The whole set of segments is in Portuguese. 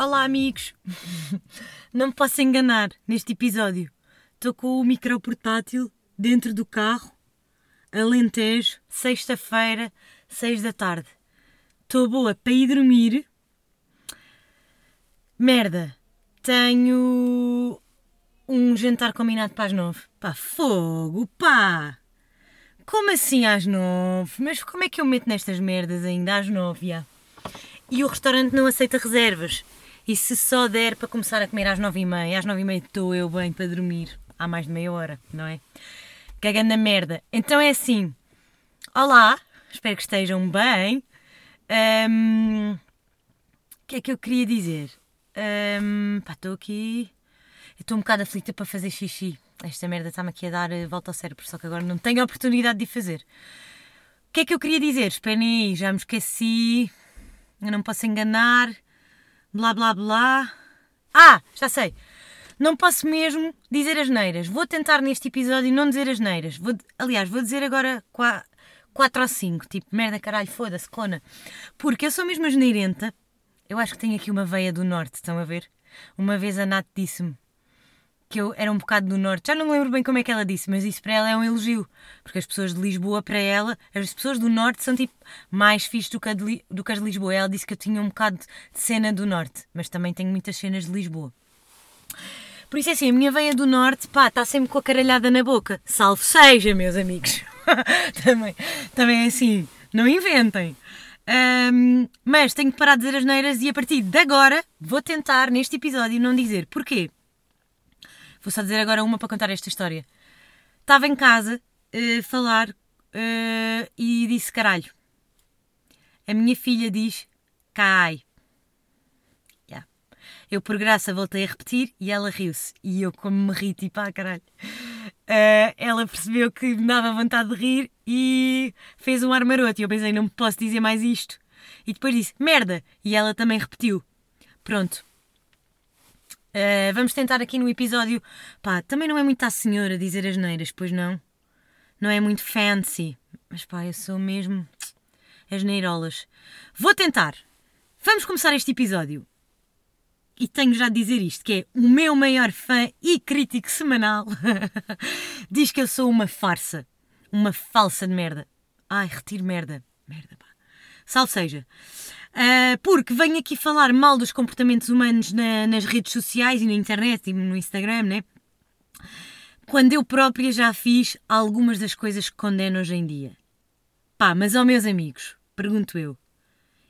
Olá, amigos! Não me posso enganar neste episódio. Estou com o micro portátil dentro do carro, Alentejo, sexta-feira, seis da tarde. Estou boa para ir dormir. Merda, tenho um jantar combinado para as nove. Pá, fogo, pá! Como assim às nove? Mas como é que eu meto nestas merdas ainda às nove? Já? E o restaurante não aceita reservas. E se só der para começar a comer às nove e meia, às nove e meia estou eu bem para dormir. Há mais de meia hora, não é? Cagando na merda. Então é assim. Olá, espero que estejam bem. Um, o que é que eu queria dizer? Um, estou aqui. Estou um bocado aflita para fazer xixi. Esta merda está-me aqui a dar eh, volta ao cérebro, só que agora não tenho a oportunidade de fazer. O que é que eu queria dizer? Esperem aí, já me esqueci. Eu não posso enganar blá blá blá. Ah, já sei. Não posso mesmo dizer as neiras. Vou tentar neste episódio não dizer as neiras. Vou, aliás, vou dizer agora 4 ou 5. Tipo, merda, caralho, foda-se, cona. Porque eu sou mesmo asneirenta. Eu acho que tenho aqui uma veia do norte, estão a ver? Uma vez a Nath disse-me que eu era um bocado do norte. Já não me lembro bem como é que ela disse, mas isso para ela é um elogio. Porque as pessoas de Lisboa, para ela, as pessoas do norte são tipo mais fixe do que, de, do que as de Lisboa. Ela disse que eu tinha um bocado de cena do norte, mas também tenho muitas cenas de Lisboa. Por isso é assim, a minha veia do norte, pá, está sempre com a caralhada na boca. Salve seja, meus amigos. também, também é assim, não inventem. Um, mas tenho que parar de dizer as neiras e a partir de agora vou tentar, neste episódio, não dizer. Porquê? Vou só dizer agora uma para contar esta história. Estava em casa a uh, falar uh, e disse caralho. A minha filha diz cai. Yeah. Eu, por graça, voltei a repetir e ela riu-se. E eu, como me ri, tipo, ah, caralho. Uh, ela percebeu que me dava vontade de rir e fez um ar maroto. E eu pensei, não posso dizer mais isto. E depois disse, merda! E ela também repetiu. Pronto, Uh, vamos tentar aqui no episódio. Pá, também não é muito à senhora dizer as neiras, pois não? Não é muito fancy. Mas pá, eu sou mesmo. as neirolas. Vou tentar. Vamos começar este episódio. E tenho já de dizer isto: que é o meu maior fã e crítico semanal diz que eu sou uma farsa. Uma falsa de merda. Ai, retiro merda. Merda, pá. Salve seja. Uh, porque venho aqui falar mal dos comportamentos humanos na, nas redes sociais e na internet e no Instagram, né? Quando eu própria já fiz algumas das coisas que condeno hoje em dia. Pá, mas ó meus amigos, pergunto eu,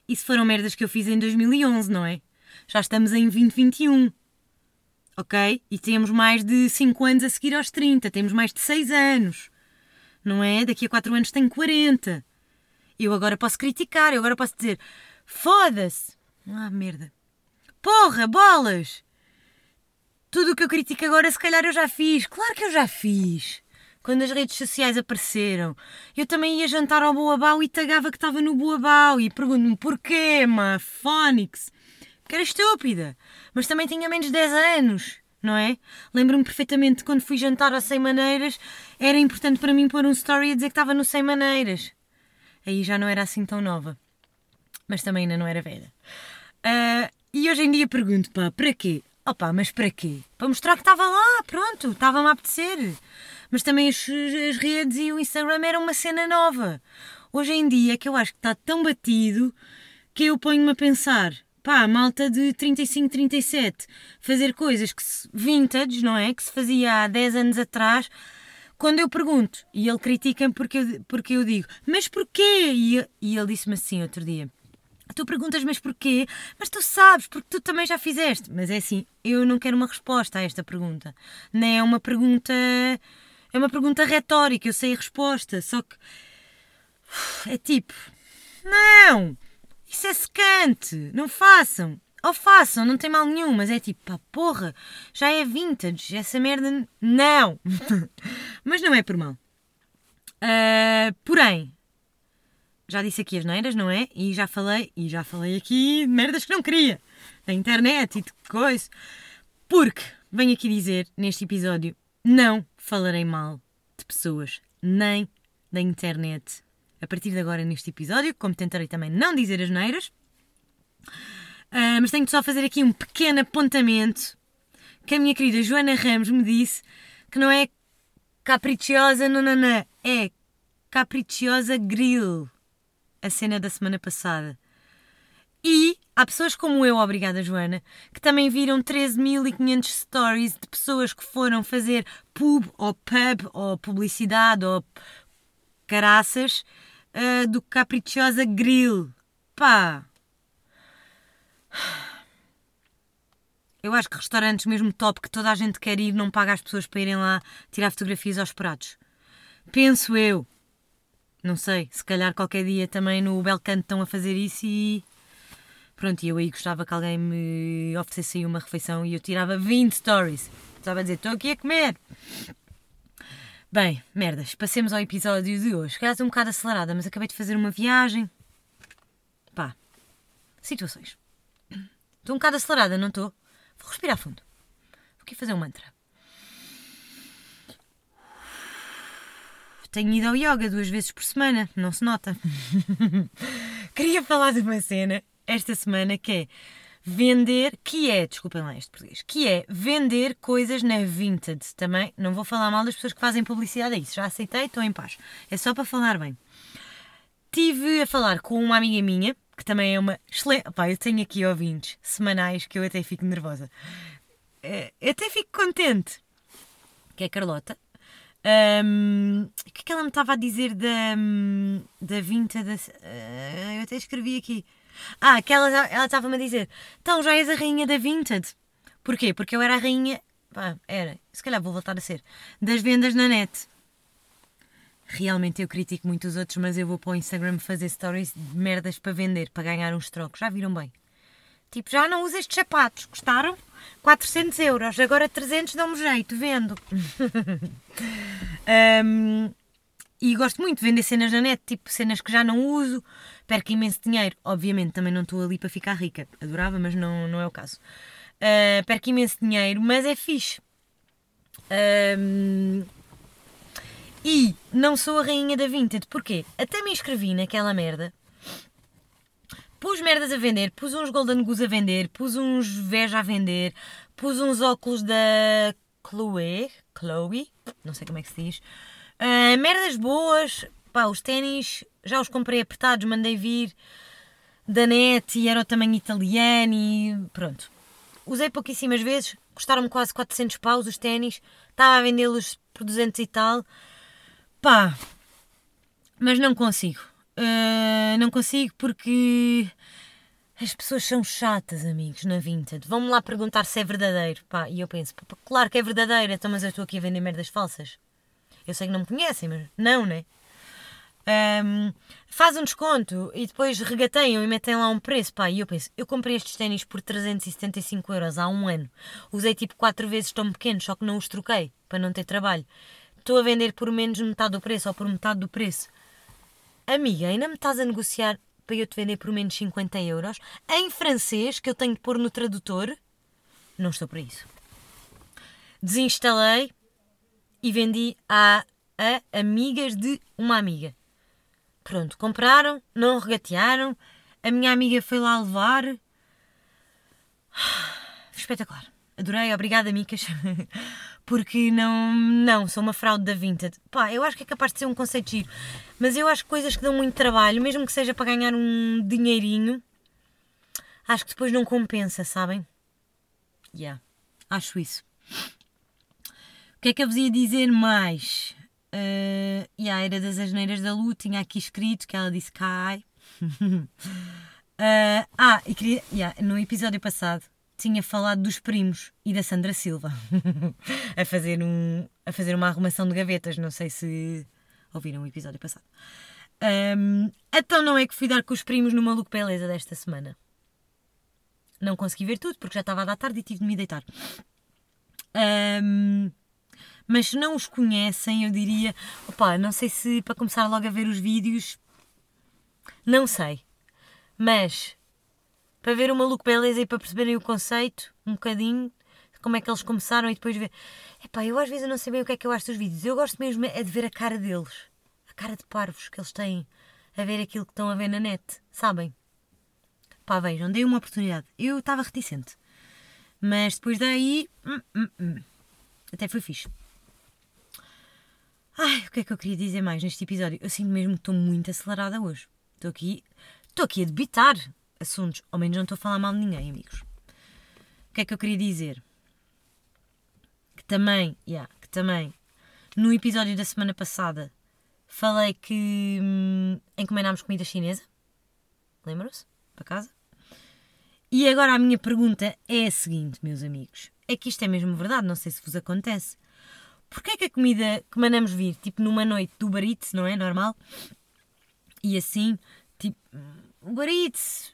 isso foram merdas que eu fiz em 2011, não é? Já estamos em 2021. Ok? E temos mais de 5 anos a seguir aos 30, temos mais de 6 anos. Não é? Daqui a 4 anos tenho 40. Eu agora posso criticar, eu agora posso dizer Foda-se! Ah, merda. Porra, bolas! Tudo o que eu critico agora, se calhar eu já fiz. Claro que eu já fiz. Quando as redes sociais apareceram, eu também ia jantar ao Boabau e tagava que estava no Boabau e pergunto-me porquê, ma, Fónix? Porque era estúpida. Mas também tinha menos de 10 anos, não é? Lembro-me perfeitamente quando fui jantar a 100 Maneiras, era importante para mim pôr um story a dizer que estava no 100 Maneiras. Aí já não era assim tão nova mas também ainda não era velha. Uh, e hoje em dia pergunto, pá, para quê? Opa, mas para quê? Para mostrar que estava lá, pronto, estava-me a apetecer. Mas também as, as redes e o Instagram eram uma cena nova. Hoje em dia é que eu acho que está tão batido que eu ponho-me a pensar, pá, malta de 35, 37, fazer coisas que se, vintage, não é? Que se fazia há 10 anos atrás. Quando eu pergunto, e ele critica-me porque eu, porque eu digo, mas porquê? E, e ele disse-me assim outro dia, Tu perguntas, mas porquê? Mas tu sabes, porque tu também já fizeste. Mas é assim, eu não quero uma resposta a esta pergunta. Nem é uma pergunta. É uma pergunta retórica, eu sei a resposta. Só que. É tipo. Não! Isso é secante! Não façam! Ou façam, não tem mal nenhum, mas é tipo, pá, porra, já é vintage, essa merda. Não! mas não é por mal. Uh, porém, já disse aqui as neiras, não é? E já falei, e já falei aqui de merdas que não queria, da internet e de coisa. Porque venho aqui dizer neste episódio: não falarei mal de pessoas, nem da internet. A partir de agora, neste episódio, como tentarei também não dizer as neiras, Uh, mas tenho de só fazer aqui um pequeno apontamento que a minha querida Joana Ramos me disse que não é capricciosa, não, não, não, é capricciosa grill, a cena da semana passada. E há pessoas como eu, obrigada Joana, que também viram 13.500 stories de pessoas que foram fazer pub ou pub ou publicidade ou caraças uh, do Capricciosa Grill. Pá! Eu acho que restaurantes mesmo top que toda a gente quer ir não paga as pessoas para irem lá tirar fotografias aos pratos. Penso eu. Não sei, se calhar qualquer dia também no Belcanto estão a fazer isso e Pronto, eu aí gostava que alguém me oferecesse aí uma refeição e eu tirava 20 stories. Estava a dizer, estou aqui a comer. Bem, merdas, passemos ao episódio de hoje. Calhar estou um bocado acelerada, mas acabei de fazer uma viagem. Pá, situações. Estou um bocado acelerada, não estou? Vou respirar fundo. Vou aqui fazer um mantra. Tenho ido ao yoga duas vezes por semana, não se nota. Queria falar de uma cena esta semana que é vender, que é, desculpem lá este português, que é vender coisas na Vinted. Também não vou falar mal das pessoas que fazem publicidade a isso, já aceitei, estou em paz. É só para falar bem. Tive a falar com uma amiga minha, que também é uma excelente. Pá, eu tenho aqui ouvintes semanais que eu até fico nervosa. Eh, eu até fico contente. Que é Carlota. Um, o que é que ela me estava a dizer da, da Vinted? Uh, eu até escrevi aqui. Ah, que ela estava-me a dizer: então já és a rainha da Vinted. Porquê? Porque eu era a rainha. Pá, era, se calhar vou voltar a ser. Das vendas na net. Realmente eu critico muito os outros, mas eu vou para o Instagram fazer stories de merdas para vender, para ganhar uns trocos. Já viram bem? Tipo, já não uso estes sapatos. Gostaram? 400 euros. Agora 300 dão-me jeito. Vendo. um, e gosto muito de vender cenas na net, tipo cenas que já não uso, perco imenso dinheiro. Obviamente também não estou ali para ficar rica, adorava, mas não, não é o caso. Uh, perco imenso dinheiro, mas é fixe. Um, e não sou a rainha da Vinted, porquê? Até me inscrevi naquela merda, pus merdas a vender, pus uns Golden Goose a vender, pus uns Veja a vender, pus uns óculos da Chloe, Chloe, não sei como é que se diz Uh, merdas boas, pá, os ténis já os comprei apertados, mandei vir da net e era o tamanho italiano e pronto. Usei pouquíssimas vezes, custaram-me quase 400 paus os ténis, estava a vendê-los por 200 e tal. Pá, mas não consigo. Uh, não consigo porque as pessoas são chatas, amigos, na Vinted. Vão-me lá perguntar se é verdadeiro. Pá, e eu penso, claro que é verdadeiro, então, mas eu estou aqui a vender merdas falsas. Eu sei que não me conhecem, mas não, né? Um, faz um desconto e depois regateiam e metem lá um preço. Pá, e eu penso, eu comprei estes ténis por 375 euros há um ano. Usei tipo 4 vezes tão pequenos, só que não os troquei para não ter trabalho. Estou a vender por menos metade do preço ou por metade do preço. Amiga, ainda me estás a negociar para eu te vender por menos 50 euros em francês que eu tenho de pôr no tradutor? Não estou para isso. Desinstalei, e vendi a, a amigas de uma amiga. Pronto, compraram, não regatearam, a minha amiga foi lá levar. Espetacular. Adorei, obrigada, Micas. Porque não, não, sou uma fraude da Vinted. Pá, eu acho que é capaz de ser um conceito giro. Mas eu acho que coisas que dão muito trabalho, mesmo que seja para ganhar um dinheirinho, acho que depois não compensa, sabem? Yeah, acho isso. O que é que eu vos ia dizer mais? Uh, e a Era das Asneiras da Lu tinha aqui escrito que ela disse cai. uh, ah, e queria, yeah, no episódio passado tinha falado dos primos e da Sandra Silva a, fazer um, a fazer uma arrumação de gavetas. Não sei se ouviram o episódio passado. Um, então não é que fui dar com os primos no Maluco Beleza desta semana. Não consegui ver tudo porque já estava a dar tarde e tive de me deitar. Um, mas se não os conhecem, eu diria, opá, não sei se para começar logo a ver os vídeos, não sei. Mas para ver o maluco beleza e para perceberem o conceito, um bocadinho, como é que eles começaram e depois ver. Epá, eu às vezes não sei bem o que é que eu acho dos vídeos. Eu gosto mesmo é de ver a cara deles, a cara de parvos que eles têm a ver aquilo que estão a ver na net, sabem? Pá, vejam, dei uma oportunidade. Eu estava reticente. Mas depois daí. Hum, hum, hum. Até foi fixe. Ai, o que é que eu queria dizer mais neste episódio? Eu sinto mesmo que estou muito acelerada hoje. Estou aqui. Estou aqui a debitar assuntos. Ao menos não estou a falar mal de ninguém, amigos. O que é que eu queria dizer? Que também, yeah, que também, no episódio da semana passada, falei que hum, encomendámos comida chinesa. Lembram-se? Para casa? E agora a minha pergunta é a seguinte, meus amigos. É que isto é mesmo verdade, não sei se vos acontece. Porquê é que a comida que mandamos vir, tipo numa noite do Eats, não é? Normal? E assim, tipo, Uber Eats,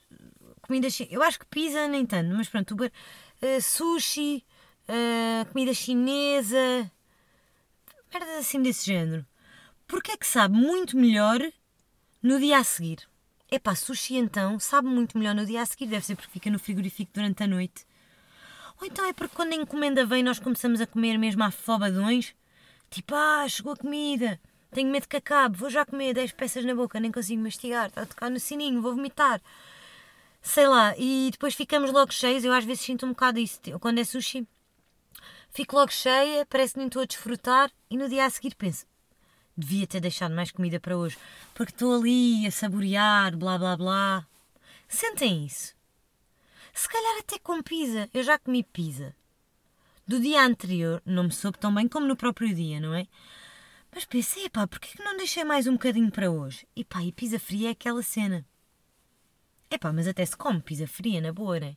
comida. Eu acho que pizza nem tanto, mas pronto, Uber, uh, sushi, uh, comida chinesa, merdas assim desse género. Porquê é que sabe muito melhor no dia a seguir? Epá, sushi então sabe muito melhor no dia a seguir, deve ser porque fica no frigorífico durante a noite. Ou então é porque quando a encomenda vem nós começamos a comer mesmo a fobadões. Tipo, ah, chegou a comida, tenho medo que acabe, vou já comer 10 peças na boca, nem consigo mastigar, está a tocar no sininho, vou vomitar. Sei lá, e depois ficamos logo cheios, eu às vezes sinto um bocado isso, quando é sushi. Fico logo cheia, parece que nem estou a desfrutar e no dia a seguir penso, devia ter deixado mais comida para hoje, porque estou ali a saborear, blá blá blá. Sentem isso? Se calhar até com pizza. Eu já comi pizza. Do dia anterior não me soube tão bem como no próprio dia, não é? Mas pensei, pá, porquê que não deixei mais um bocadinho para hoje? E pá, e pizza fria é aquela cena. É pá, mas até se come pizza fria, na boa, né?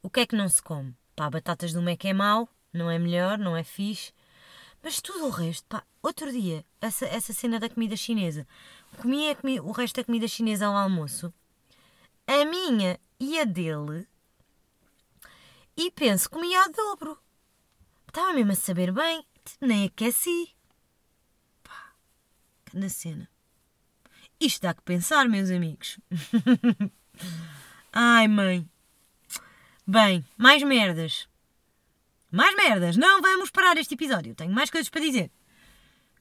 O que é que não se come? Pá, batatas do Mac é mau, não é melhor, não é fixe. Mas tudo o resto, pá, outro dia, essa, essa cena da comida chinesa. Comi, o resto da comida chinesa ao almoço. A minha e a dele. E penso, comia ao dobro. Estava mesmo a saber bem, nem aqueci. Na cena. Isto dá que pensar, meus amigos. Ai, mãe. Bem, mais merdas. Mais merdas. Não vamos parar este episódio. Tenho mais coisas para dizer.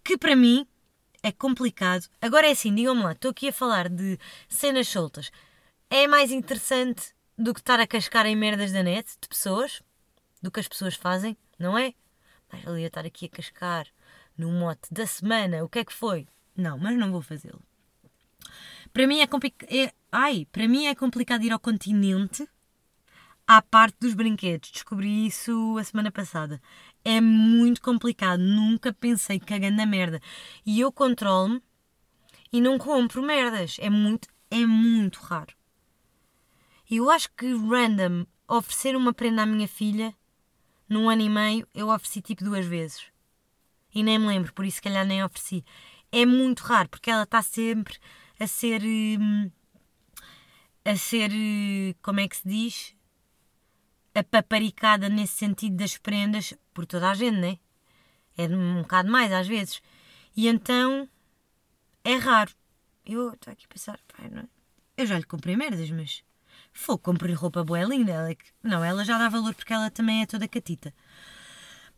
Que para mim é complicado. Agora é assim, digam-me lá, estou aqui a falar de cenas soltas é mais interessante do que estar a cascar em merdas da net de pessoas, do que as pessoas fazem, não é? Mas ali a estar aqui a cascar no mote da semana, o que é que foi? Não, mas não vou fazê-lo. Para mim é complicado. É... Ai, para mim é complicado ir ao continente à parte dos brinquedos. Descobri isso a semana passada. É muito complicado. Nunca pensei cagando na merda. E eu controlo-me e não compro merdas. É muito, é muito raro. E eu acho que random oferecer uma prenda à minha filha, num ano e meio, eu ofereci tipo duas vezes. E nem me lembro, por isso se calhar nem ofereci. É muito raro, porque ela está sempre a ser. Hum, a ser. como é que se diz? Apaparicada nesse sentido das prendas por toda a gente, né? É um bocado mais às vezes. E então. é raro. Eu estou aqui a pensar, pai, não é? Eu já lhe comprei merdas, mas Fogo, comprei roupa boa linda. Ela, é não, ela já dá valor porque ela também é toda catita.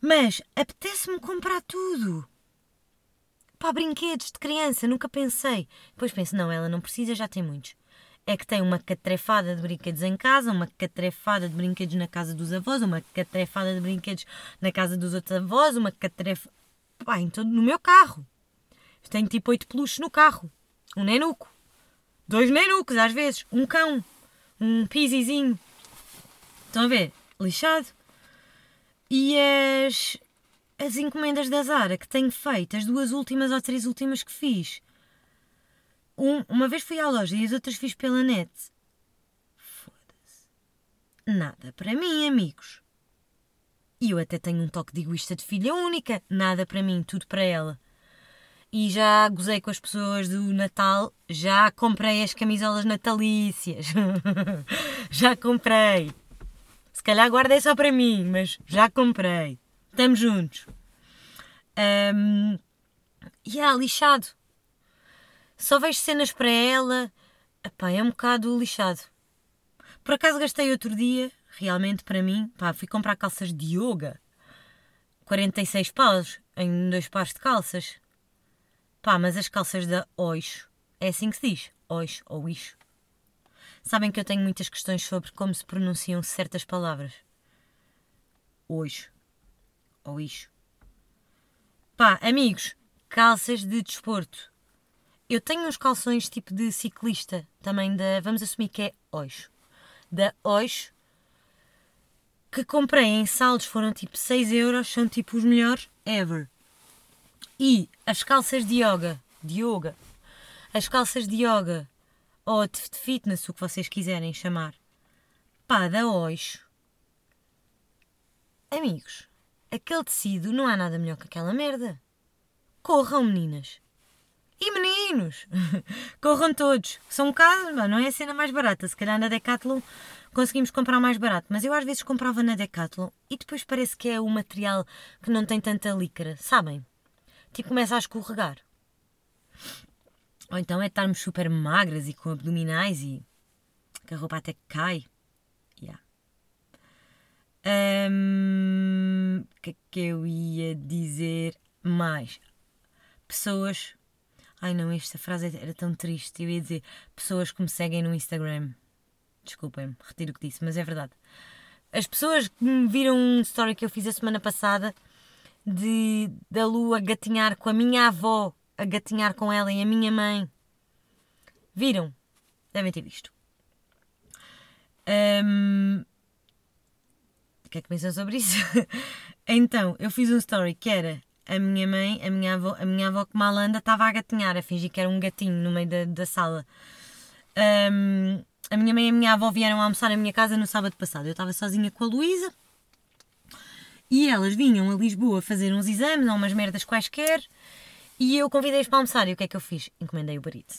Mas apetece-me comprar tudo. Pá, brinquedos de criança, nunca pensei. Depois penso, não, ela não precisa, já tem muitos. É que tem uma catrefada de brinquedos em casa, uma catrefada de brinquedos na casa dos avós, uma catrefada de brinquedos na casa dos outros avós, uma catrefa. Pá, em todo, no meu carro. Tenho tipo oito peluches no carro. Um nenuco. Dois nenucos, às vezes. Um cão um pisizinho. Estão a ver? Lixado. E as, as encomendas da Zara que tenho feito, as duas últimas ou três últimas que fiz. Um, uma vez fui à loja e as outras fiz pela net. Foda-se. Nada para mim, amigos. E eu até tenho um toque de egoísta de filha única. Nada para mim, tudo para ela e já gozei com as pessoas do Natal, já comprei as camisolas natalícias. já comprei. Se calhar guardei só para mim, mas já comprei. Estamos juntos. Um, e é lixado. Só vejo cenas para ela. Epá, é um bocado lixado. Por acaso gastei outro dia, realmente para mim, pá, fui comprar calças de yoga. 46 paus em dois pares de calças. Pá, mas as calças da Oixo, é assim que se diz, Oixo ou Ixo. Sabem que eu tenho muitas questões sobre como se pronunciam certas palavras. Hoje. Ou isso. Pá, amigos, calças de desporto. Eu tenho uns calções tipo de ciclista, também da. Vamos assumir que é hoje. Da hoje. Que comprei em saldos, foram tipo 6 euros, são tipo os melhores ever. E as calças de yoga, de yoga, as calças de yoga ou de fitness, o que vocês quiserem chamar, pá, da hoje. Amigos, aquele tecido não há nada melhor que aquela merda. Corram, meninas. E meninos! Corram todos. São um bocado, não é a cena mais barata. Se calhar na Decathlon conseguimos comprar mais barato. Mas eu às vezes comprava na Decathlon e depois parece que é o material que não tem tanta líquora, sabem? Tipo, começa a escorregar. Ou então é estarmos super magras e com abdominais e que a roupa até cai. O um, que é que eu ia dizer mais? Pessoas Ai não, esta frase era tão triste. Eu ia dizer pessoas que me seguem no Instagram. Desculpem-me, retiro o que disse, mas é verdade. As pessoas que me viram um story que eu fiz a semana passada de da Lua gatinhar com a minha avó, a gatinhar com ela e a minha mãe. Viram? Devem ter visto. Um, o que é que pensam sobre isso? então, eu fiz um story que era a minha mãe, a minha avó, a minha avó que mal anda, estava a gatinhar, a fingir que era um gatinho no meio da, da sala. Um, a minha mãe e a minha avó vieram almoçar na minha casa no sábado passado. Eu estava sozinha com a Luísa e elas vinham a Lisboa fazer uns exames ou umas merdas quaisquer e eu convidei-as para almoçar. E o que é que eu fiz? Encomendei o Barito.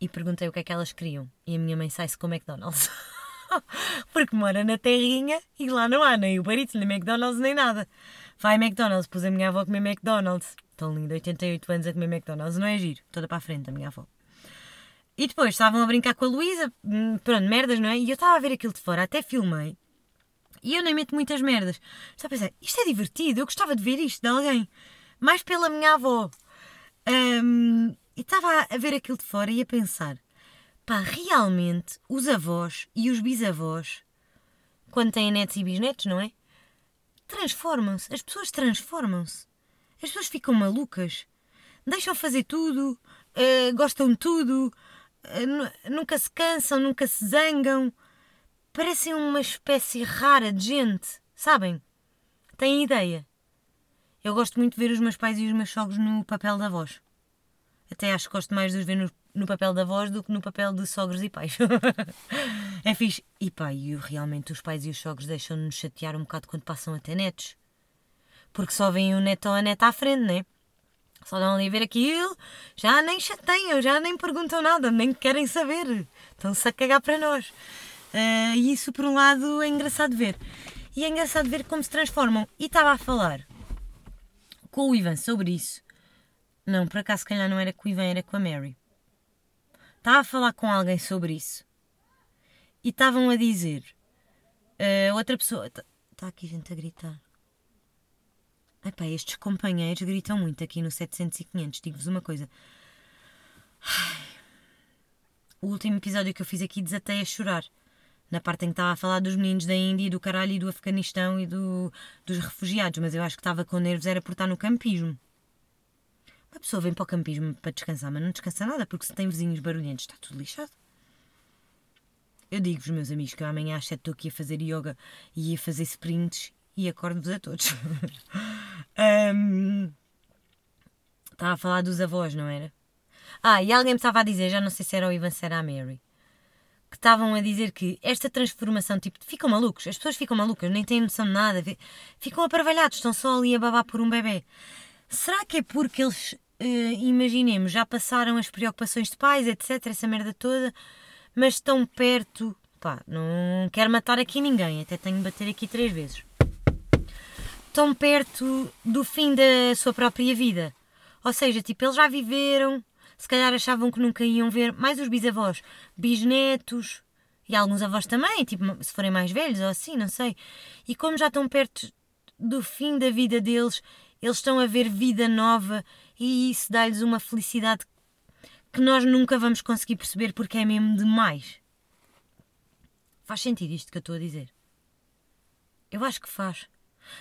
E perguntei o que é que elas queriam. E a minha mãe sai-se com o McDonald's. Porque mora na terrinha e lá não há nem o Barito, nem McDonald's, nem nada. Vai McDonald's, pus a minha avó a comer McDonald's. Tão linda, 88 anos a comer McDonald's, não é giro? Toda para a frente, a minha avó. E depois estavam a brincar com a Luísa, hum, pronto, merdas, não é? E eu estava a ver aquilo de fora, até filmei. E eu nem meto muitas merdas. Estava a pensar, isto é divertido, eu gostava de ver isto de alguém. Mais pela minha avó. Um, e estava a ver aquilo de fora e a pensar, pá, realmente os avós e os bisavós, quando têm netos e bisnetos, não é? transformam-se. As pessoas transformam-se. As pessoas ficam malucas. Deixam fazer tudo, uh, gostam de tudo, uh, nunca se cansam, nunca se zangam. Parecem uma espécie rara de gente, sabem? Têm ideia? Eu gosto muito de ver os meus pais e os meus sogros no papel da voz. Até acho que gosto mais de os ver no, no papel da voz do que no papel de sogros e pais. é fixe. E pá, e realmente os pais e os sogros deixam-nos chatear um bocado quando passam até netos. Porque só vem o neto ou a neta à frente, né? Só dão ali a ver aquilo, já nem chateiam, já nem perguntam nada, nem querem saber. Estão-se a cagar para nós. Uh, e isso, por um lado, é engraçado ver. E é engraçado ver como se transformam. E estava a falar com o Ivan sobre isso. Não, por acaso, se calhar não era com o Ivan, era com a Mary. Estava a falar com alguém sobre isso e estavam a dizer. Uh, outra pessoa. Está tá aqui gente a gritar. Epá, estes companheiros gritam muito aqui no 700 e 500. Digo-vos uma coisa. O último episódio que eu fiz aqui desatei a chorar. Na parte em que estava a falar dos meninos da Índia e do caralho e do Afeganistão e do, dos refugiados. Mas eu acho que estava com nervos era por estar no campismo. Uma pessoa vem para o campismo para descansar, mas não descansa nada, porque se tem vizinhos barulhentos está tudo lixado. Eu digo-vos, meus amigos, que eu amanhã às 7 estou aqui a fazer yoga e a fazer sprints e acordo-vos a todos. um, estava a falar dos avós, não era? Ah, e alguém me estava a dizer, já não sei se era o Ivan, se era a Mary, que estavam a dizer que esta transformação, tipo, ficam malucos, as pessoas ficam malucas, nem têm noção de nada, ficam aparvalhados, estão só ali a babar por um bebê. Será que é porque eles imaginemos, já passaram as preocupações de pais, etc., essa merda toda, mas estão perto. Pá, não quero matar aqui ninguém, até tenho de bater aqui três vezes. Estão perto do fim da sua própria vida. Ou seja, tipo, eles já viveram, se calhar achavam que nunca iam ver mais os bisavós, bisnetos e alguns avós também, tipo, se forem mais velhos ou assim, não sei. E como já estão perto do fim da vida deles, eles estão a ver vida nova e isso dá-lhes uma felicidade que nós nunca vamos conseguir perceber porque é mesmo demais. Faz sentido isto que eu estou a dizer? Eu acho que faz.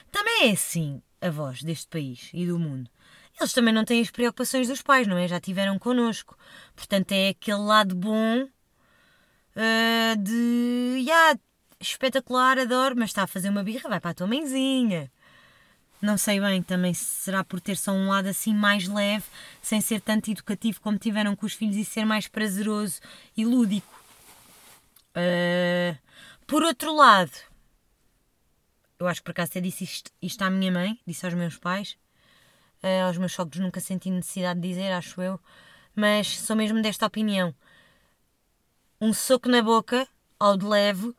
Também é assim a voz deste país e do mundo. Eles também não têm as preocupações dos pais, não é? Já tiveram connosco. Portanto, é aquele lado bom uh, de. Yeah, espetacular, adoro, mas está a fazer uma birra, vai para a tua mãezinha. Não sei bem, também será por ter só um lado assim mais leve, sem ser tanto educativo como tiveram com os filhos e ser mais prazeroso e lúdico. Uh, por outro lado, eu acho que por acaso até disse isto, isto à minha mãe, disse aos meus pais, uh, aos meus sogros nunca senti necessidade de dizer, acho eu, mas sou mesmo desta opinião. Um soco na boca, ao de leve,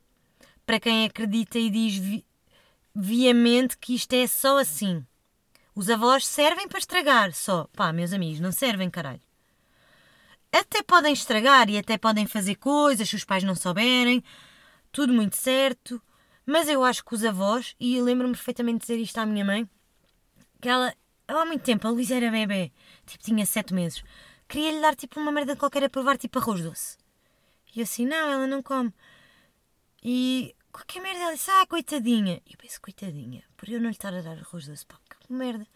para quem acredita e diz vi viamente que isto é só assim. Os avós servem para estragar só. Pá, meus amigos, não servem, caralho. Até podem estragar e até podem fazer coisas se os pais não souberem, tudo muito certo, mas eu acho que os avós, e lembro-me perfeitamente de dizer isto à minha mãe, que ela há muito tempo, a Luísa era bebê, tipo tinha sete meses, queria-lhe dar tipo uma merda qualquer a provar, tipo arroz doce. E eu assim, não, ela não come. E qualquer merda, ela disse, ah, coitadinha. E eu penso, coitadinha, por eu não lhe estar a dar arroz doce, pá, que merda.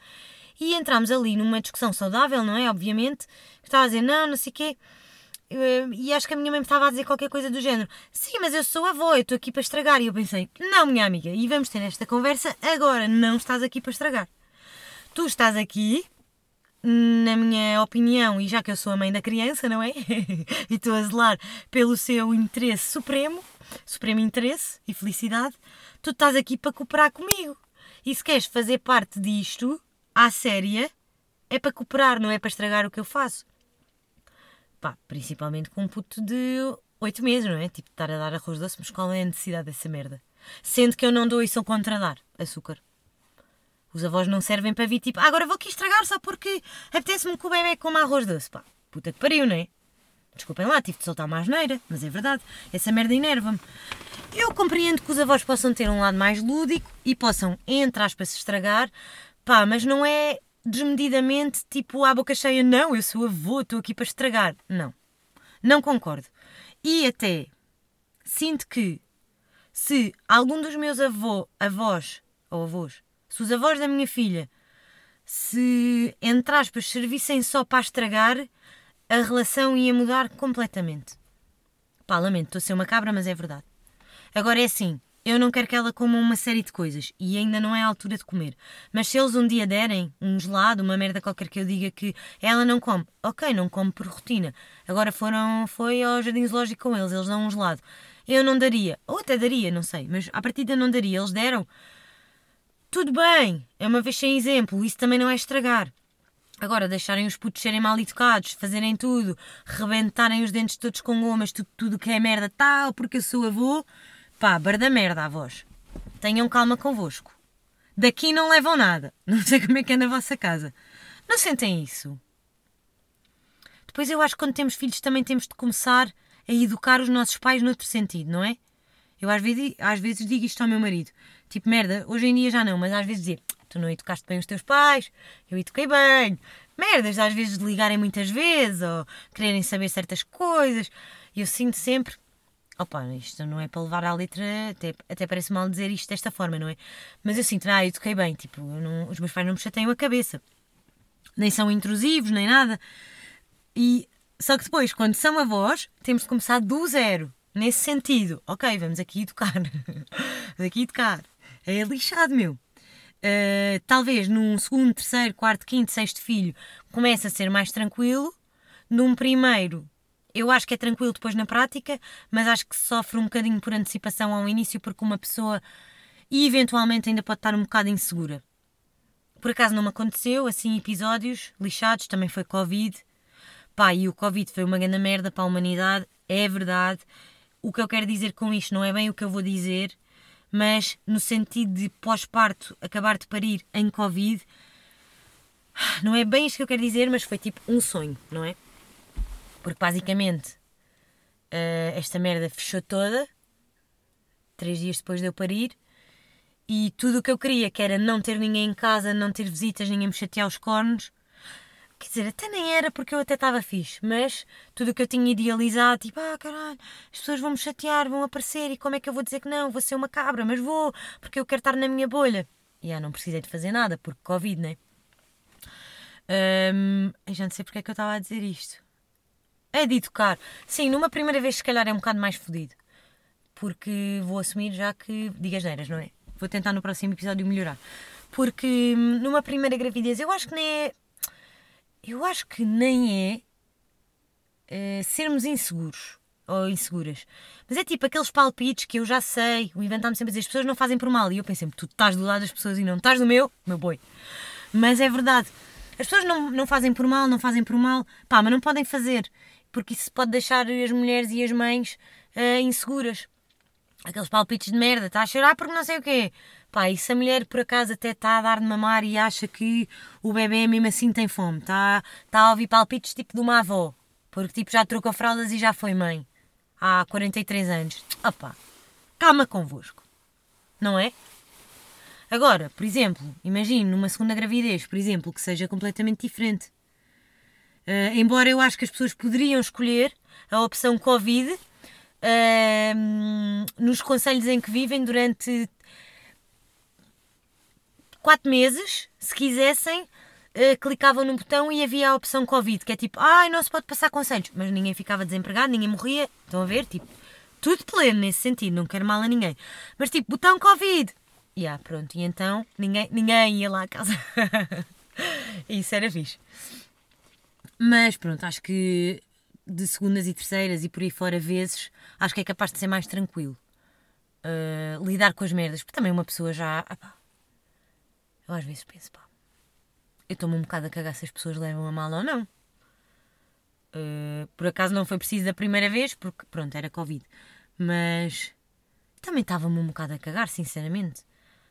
E entramos ali numa discussão saudável, não é? Obviamente, que estava a dizer, não, não sei o quê. E acho que a minha mãe estava a dizer qualquer coisa do género. Sim, mas eu sou avó, eu estou aqui para estragar. E eu pensei, não, minha amiga, e vamos ter esta conversa agora. Não estás aqui para estragar. Tu estás aqui, na minha opinião, e já que eu sou a mãe da criança, não é? e estou a zelar pelo seu interesse supremo, supremo interesse e felicidade, tu estás aqui para cooperar comigo. E se queres fazer parte disto, à séria, é para cooperar, não é para estragar o que eu faço. Pá, principalmente com um puto de 8 meses, não é? Tipo, estar a dar arroz doce, mas qual é a necessidade dessa merda? Sendo que eu não dou e sou contra dar açúcar. Os avós não servem para vir tipo, ah, agora vou aqui estragar só porque apetece-me que o bebê coma arroz doce. Pá, puta que pariu, não é? Desculpem lá, tive de soltar uma asneira, mas é verdade, essa merda enerva-me. Eu compreendo que os avós possam ter um lado mais lúdico e possam, entre aspas, se estragar, pá, mas não é desmedidamente tipo à boca cheia, não, eu sou avô, estou aqui para estragar. Não, não concordo. E até sinto que se algum dos meus avô, avós ou avós, se os avós da minha filha se, entre aspas, servissem só para estragar, a relação ia mudar completamente. Pá, lamento, estou a ser uma cabra, mas é verdade. Agora é assim, eu não quero que ela coma uma série de coisas e ainda não é a altura de comer. Mas se eles um dia derem um gelado, uma merda qualquer que eu diga que ela não come, ok, não come por rotina. Agora foram, foi ao jardim zoológico com eles, eles dão um gelado. Eu não daria, ou até daria, não sei, mas à partida não daria. Eles deram. Tudo bem, é uma vez sem exemplo, isso também não é estragar. Agora, deixarem os putos serem mal educados, fazerem tudo, rebentarem os dentes todos com gomas, tudo, tudo que é merda, tal, porque eu sou avô, pá, barda merda, avós. Tenham calma convosco. Daqui não levam nada. Não sei como é que é na vossa casa. Não sentem isso? Depois eu acho que quando temos filhos também temos de começar a educar os nossos pais noutro sentido, não é? Eu às vezes, às vezes digo isto ao meu marido. Tipo, merda, hoje em dia já não, mas às vezes dizer tu não educaste bem os teus pais, eu eduquei bem. Merdas, às vezes ligarem muitas vezes ou quererem saber certas coisas. Eu sinto sempre, opa, isto não é para levar à letra, até, até parece mal dizer isto desta forma, não é? Mas eu sinto, ah, eu eduquei bem, tipo, não, os meus pais não me chateiam a cabeça. Nem são intrusivos, nem nada. E só que depois, quando são avós, temos de começar do zero. Nesse sentido, ok, vamos aqui educar. vamos aqui educar. É lixado, meu. Uh, talvez num segundo, terceiro, quarto, quinto, sexto filho comece a ser mais tranquilo. Num primeiro, eu acho que é tranquilo depois na prática, mas acho que sofre um bocadinho por antecipação ao início, porque uma pessoa e eventualmente ainda pode estar um bocado insegura. Por acaso não me aconteceu, assim, episódios lixados, também foi Covid. Pá, e o Covid foi uma grande merda para a humanidade, é verdade. O que eu quero dizer com isto não é bem o que eu vou dizer, mas no sentido de pós-parto acabar de parir em Covid, não é bem isto que eu quero dizer, mas foi tipo um sonho, não é? Porque basicamente uh, esta merda fechou toda, três dias depois de eu parir, e tudo o que eu queria, que era não ter ninguém em casa, não ter visitas, ninguém me chatear os cornos, Quer dizer, até nem era porque eu até estava fixe, mas tudo o que eu tinha idealizado, tipo, ah caralho, as pessoas vão me chatear, vão aparecer e como é que eu vou dizer que não? Vou ser uma cabra, mas vou, porque eu quero estar na minha bolha. E ah, não precisei de fazer nada, porque Covid, né? Um, eu já não sei porque é que eu estava a dizer isto. É de educar. Sim, numa primeira vez, se calhar, é um bocado mais fodido. Porque vou assumir já que. Digas neiras, não é? Vou tentar no próximo episódio melhorar. Porque hum, numa primeira gravidez, eu acho que nem é. Eu acho que nem é. Uh, sermos inseguros ou inseguras. Mas é tipo aqueles palpites que eu já sei, o inventar-me sempre a dizer as pessoas não fazem por mal. E eu penso sempre, tu estás do lado das pessoas e não estás do meu, meu boi. Mas é verdade. As pessoas não, não fazem por mal, não fazem por mal, pá, mas não podem fazer, porque isso pode deixar as mulheres e as mães uh, inseguras. Aqueles palpites de merda, está a chorar porque não sei o quê. Pá, e se a mulher por acaso até está a dar de mamar e acha que o bebê mesmo assim tem fome, está tá a ouvir palpites tipo de uma avó, porque tipo já trocou fraldas e já foi mãe, há 43 anos. Opá, calma convosco, não é? Agora, por exemplo, imagine numa segunda gravidez, por exemplo, que seja completamente diferente. Uh, embora eu acho que as pessoas poderiam escolher a opção Covid uh, nos conselhos em que vivem durante quatro meses, se quisessem, uh, clicavam no botão e havia a opção Covid, que é tipo, ai, não se pode passar conselhos, mas ninguém ficava desempregado, ninguém morria. Estão a ver? Tipo, tudo pleno nesse sentido, não quero mal a ninguém. Mas tipo, botão Covid, e yeah, pronto, e então ninguém, ninguém ia lá à casa. Isso era fixe. Mas pronto, acho que de segundas e terceiras e por aí fora vezes, acho que é capaz de ser mais tranquilo. Uh, lidar com as merdas, porque também uma pessoa já. Ah, eu às vezes penso, pá, eu estou-me um bocado a cagar se as pessoas levam a mal ou não. Uh, por acaso não foi preciso da primeira vez, porque pronto, era Covid. Mas também estava-me um bocado a cagar, sinceramente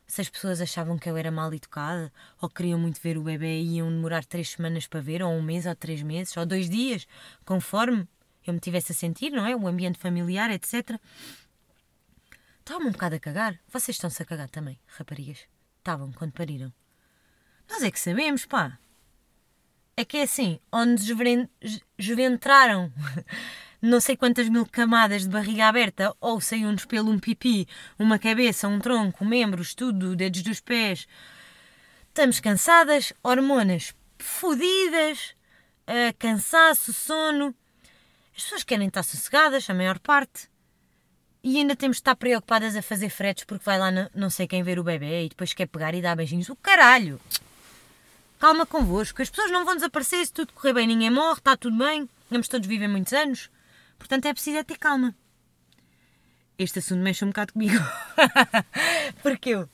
se as pessoas achavam que eu era mal educada, ou queriam muito ver o bebê e iam demorar três semanas para ver, ou um mês, ou três meses, ou dois dias, conforme eu me tivesse a sentir, não é? O ambiente familiar, etc. Estavam um bocado a cagar. Vocês estão-se a cagar também, raparigas. Estavam quando pariram. Nós é que sabemos, pá. É que é assim, onde desventraram não sei quantas mil camadas de barriga aberta, ou saiu-nos pelo um pipi, uma cabeça, um tronco, membros, tudo, dedos dos pés. Estamos cansadas, hormonas fodidas, uh, cansaço, sono. As pessoas querem estar sossegadas, a maior parte. E ainda temos de estar preocupadas a fazer fretes porque vai lá não sei quem ver o bebê e depois quer pegar e dar beijinhos. O caralho! Calma convosco, as pessoas não vão desaparecer se tudo correr bem, ninguém morre, está tudo bem, vamos todos viver muitos anos. Portanto, é preciso é ter calma. Este assunto mexe um bocado comigo. Porque eu,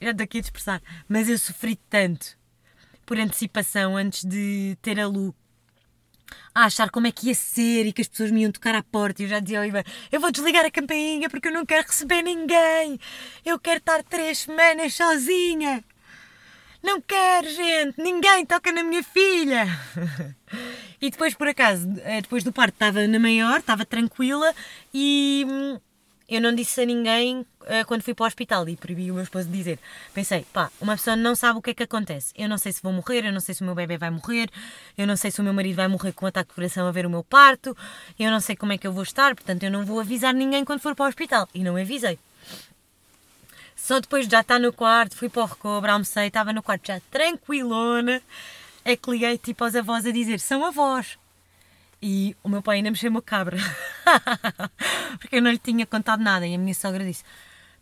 já estou aqui a dispersar, mas eu sofri tanto por antecipação antes de ter a Lu a achar como é que ia ser e que as pessoas me iam tocar à porta. E eu já dizia ao Ivan: Eu vou desligar a campainha porque eu não quero receber ninguém. Eu quero estar três semanas sozinha. Não quero, gente. Ninguém toca na minha filha. E depois, por acaso, eh, depois do parto, estava na maior, estava tranquila e hum, eu não disse a ninguém uh, quando fui para o hospital e proibi o meu esposo de dizer. Pensei, pá, uma pessoa não sabe o que é que acontece. Eu não sei se vou morrer, eu não sei se o meu bebê vai morrer, eu não sei se o meu marido vai morrer com um ataque de coração a ver o meu parto, eu não sei como é que eu vou estar, portanto eu não vou avisar ninguém quando for para o hospital. E não avisei. Só depois de já estar no quarto, fui para o recobro, almocei, estava no quarto já tranquilona é que liguei tipo aos avós a dizer: são avós. E o meu pai ainda me chamou cabra. Porque eu não lhe tinha contado nada. E a minha sogra disse: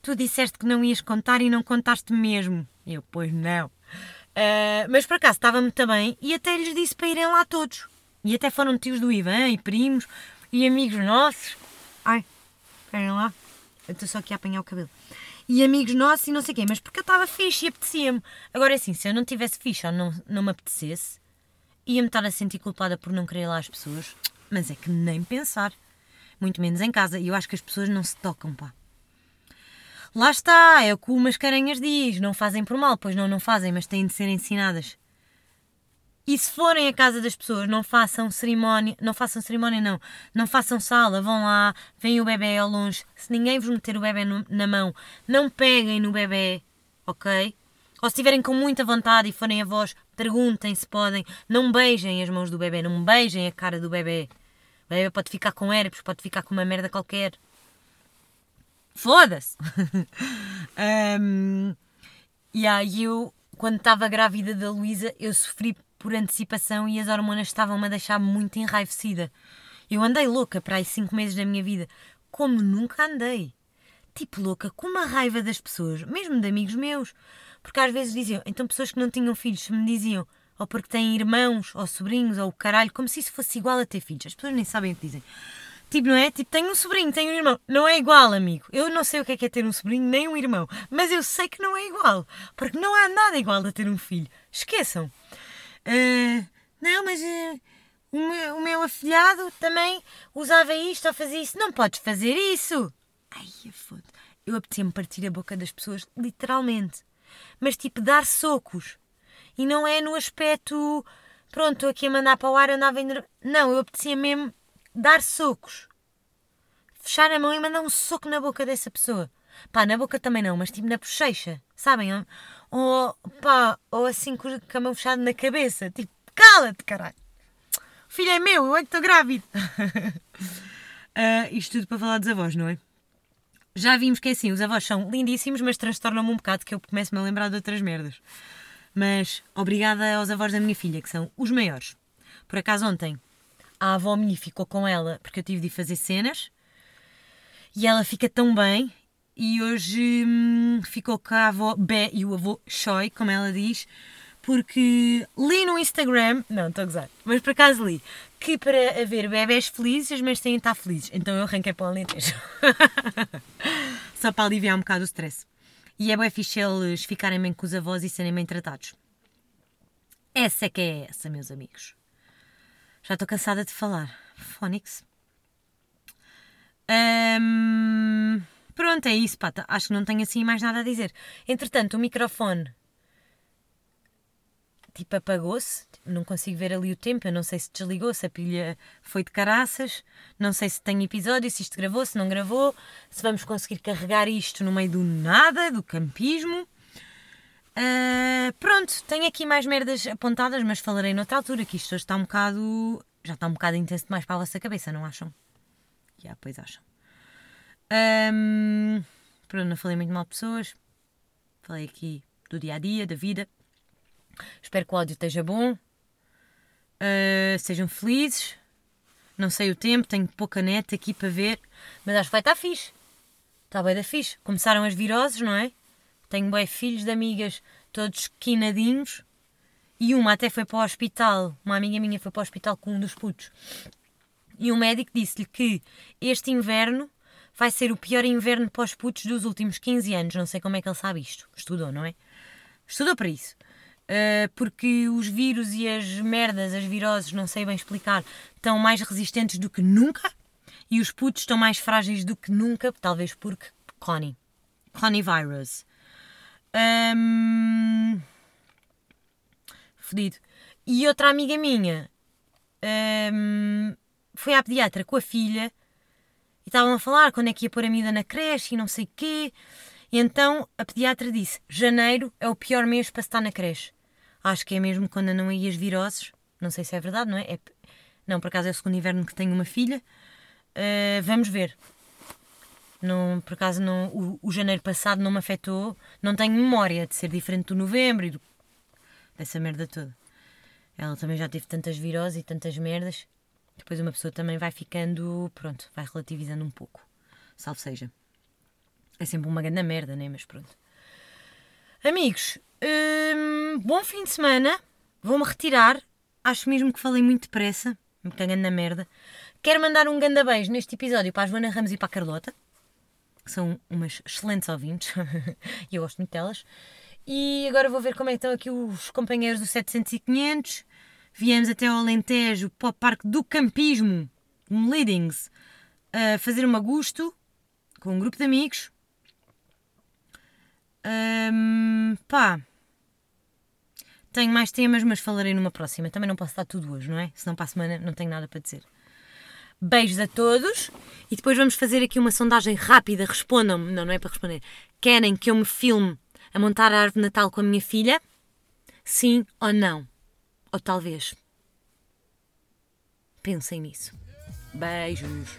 Tu disseste que não ias contar e não contaste mesmo. E eu, pois não. Uh, mas por acaso estava-me também e até lhes disse para irem lá todos. E até foram tios do Ivan e primos e amigos nossos. Ai, esperem lá. Eu estou só aqui a apanhar o cabelo e amigos nossos e não sei quem, mas porque eu estava fixe e apetecia-me. Agora é assim, se eu não tivesse fixe ou não, não me apetecesse, ia-me estar a sentir culpada por não querer lá as pessoas. Mas é que nem pensar. Muito menos em casa. E eu acho que as pessoas não se tocam, pá. Lá está, é o que o Mascarenhas diz. Não fazem por mal, pois não, não fazem, mas têm de ser ensinadas. E se forem à casa das pessoas, não façam cerimónia, não façam cerimónia, não, não façam sala, vão lá, veem o bebê ao longe. Se ninguém vos meter o bebê no, na mão, não peguem no bebê, ok? Ou se estiverem com muita vontade e forem avós, perguntem se podem. Não beijem as mãos do bebê, não beijem a cara do bebê. O bebê pode ficar com herpes, pode ficar com uma merda qualquer. Foda-se! um, e aí eu, quando estava grávida da Luísa, eu sofri por antecipação e as hormonas estavam-me a deixar muito enraivecida. Eu andei louca para aí cinco meses da minha vida, como nunca andei. Tipo louca, com uma raiva das pessoas, mesmo de amigos meus. Porque às vezes diziam, então pessoas que não tinham filhos me diziam, ou porque têm irmãos, ou sobrinhos, ou o caralho, como se isso fosse igual a ter filhos. As pessoas nem sabem o que dizem. Tipo, não é? Tipo, tenho um sobrinho, tenho um irmão. Não é igual, amigo. Eu não sei o que é, que é ter um sobrinho nem um irmão. Mas eu sei que não é igual. Porque não há nada igual a ter um filho. Esqueçam. Uh, não, mas uh, o, meu, o meu afilhado também usava isto ou fazia isso. Não podes fazer isso. Ai, foda Eu apetecia-me partir a boca das pessoas, literalmente. Mas tipo, dar socos. E não é no aspecto, pronto, estou aqui a mandar para o ar, andava em... Não, eu apetecia mesmo dar socos. Fechar a mão e mandar um soco na boca dessa pessoa. Pá, na boca também não, mas tipo na bochecha, sabem? Ou, pá, ou assim com a mão fechada na cabeça. Tipo, cala-te, caralho. O filho é meu, eu é que estou grávida. uh, isto tudo para falar dos avós, não é? Já vimos que é assim, os avós são lindíssimos, mas transtornam-me um bocado que eu começo-me a lembrar de outras merdas. Mas obrigada aos avós da minha filha, que são os maiores. Por acaso ontem a avó minha ficou com ela porque eu tive de fazer cenas e ela fica tão bem. E hoje hum, ficou com a avó Bé e o avô Choi, como ela diz, porque li no Instagram, não, estou a gozar, mas por acaso li, que para haver bebés felizes, as mães têm de estar felizes. Então eu arranquei para o Alentejo. Só para aliviar um bocado o stress. E é bem fixe eles ficarem bem com os avós e serem bem tratados. Essa é que é essa, meus amigos. Já estou cansada de falar. Um, pronto, é isso, pata. Acho que não tenho assim mais nada a dizer. Entretanto, o microfone tipo apagou-se. Não consigo ver ali o tempo. Eu não sei se desligou, se a pilha foi de caraças. Não sei se tem episódio, se isto gravou, se não gravou. Se vamos conseguir carregar isto no meio do nada, do campismo. Uh, pronto, tenho aqui mais merdas apontadas, mas falarei noutra altura, que isto hoje está um bocado. Já está um bocado intenso demais para a vossa cabeça, não acham? Já, yeah, pois acham. Um, pronto, não falei muito mal de pessoas. Falei aqui do dia a dia, da vida. Espero que o áudio esteja bom. Uh, sejam felizes. Não sei o tempo, tenho pouca net aqui para ver, mas acho que vai estar fixe. Está bem da fixe. Começaram as viroses, não é? Tenho bem filhos de amigas, todos quinadinhos. E uma até foi para o hospital. Uma amiga minha foi para o hospital com um dos putos. E o médico disse-lhe que este inverno vai ser o pior inverno para os putos dos últimos 15 anos. Não sei como é que ele sabe isto. Estudou, não é? Estudou para isso. Uh, porque os vírus e as merdas, as viroses, não sei bem explicar, estão mais resistentes do que nunca e os putos estão mais frágeis do que nunca, talvez porque Connie. Connie virus. Um... E outra amiga minha um... foi à pediatra com a filha e estavam a falar quando é que ia pôr a miúda na creche e não sei o quê. E então a pediatra disse: janeiro é o pior mês para estar na creche. Acho que é mesmo quando andam aí as viroses. Não sei se é verdade, não é? é... Não, por acaso é o segundo inverno que tenho uma filha. Uh, vamos ver. Não, por acaso não, o, o, janeiro passado não me afetou. Não tenho memória de ser diferente do novembro e do, dessa merda toda. Ela também já teve tantas viroses e tantas merdas. Depois uma pessoa também vai ficando, pronto, vai relativizando um pouco. Salve seja. É sempre uma grande merda, né? Mas pronto. Amigos, hum, bom fim de semana. Vou-me retirar. Acho mesmo que falei muito depressa. Me cagando na merda. Quero mandar um grande beijo neste episódio para a Joana Ramos e para a Carlota que são umas excelentes ouvintes e eu gosto muito delas. E agora vou ver como é que estão aqui os companheiros do 700 e 500. Viemos até ao Alentejo para o Parque do Campismo, um Leadings, a fazer um agosto com um grupo de amigos. Um, pá, tenho mais temas, mas falarei numa próxima. Também não posso dar tudo hoje, não é? Senão para a semana não tenho nada para dizer. Beijos a todos e depois vamos fazer aqui uma sondagem rápida. Respondam-me, não, não é para responder. Querem que eu me filme A montar a árvore de Natal com a minha filha? Sim ou não? Ou talvez. Pensem nisso. Beijos.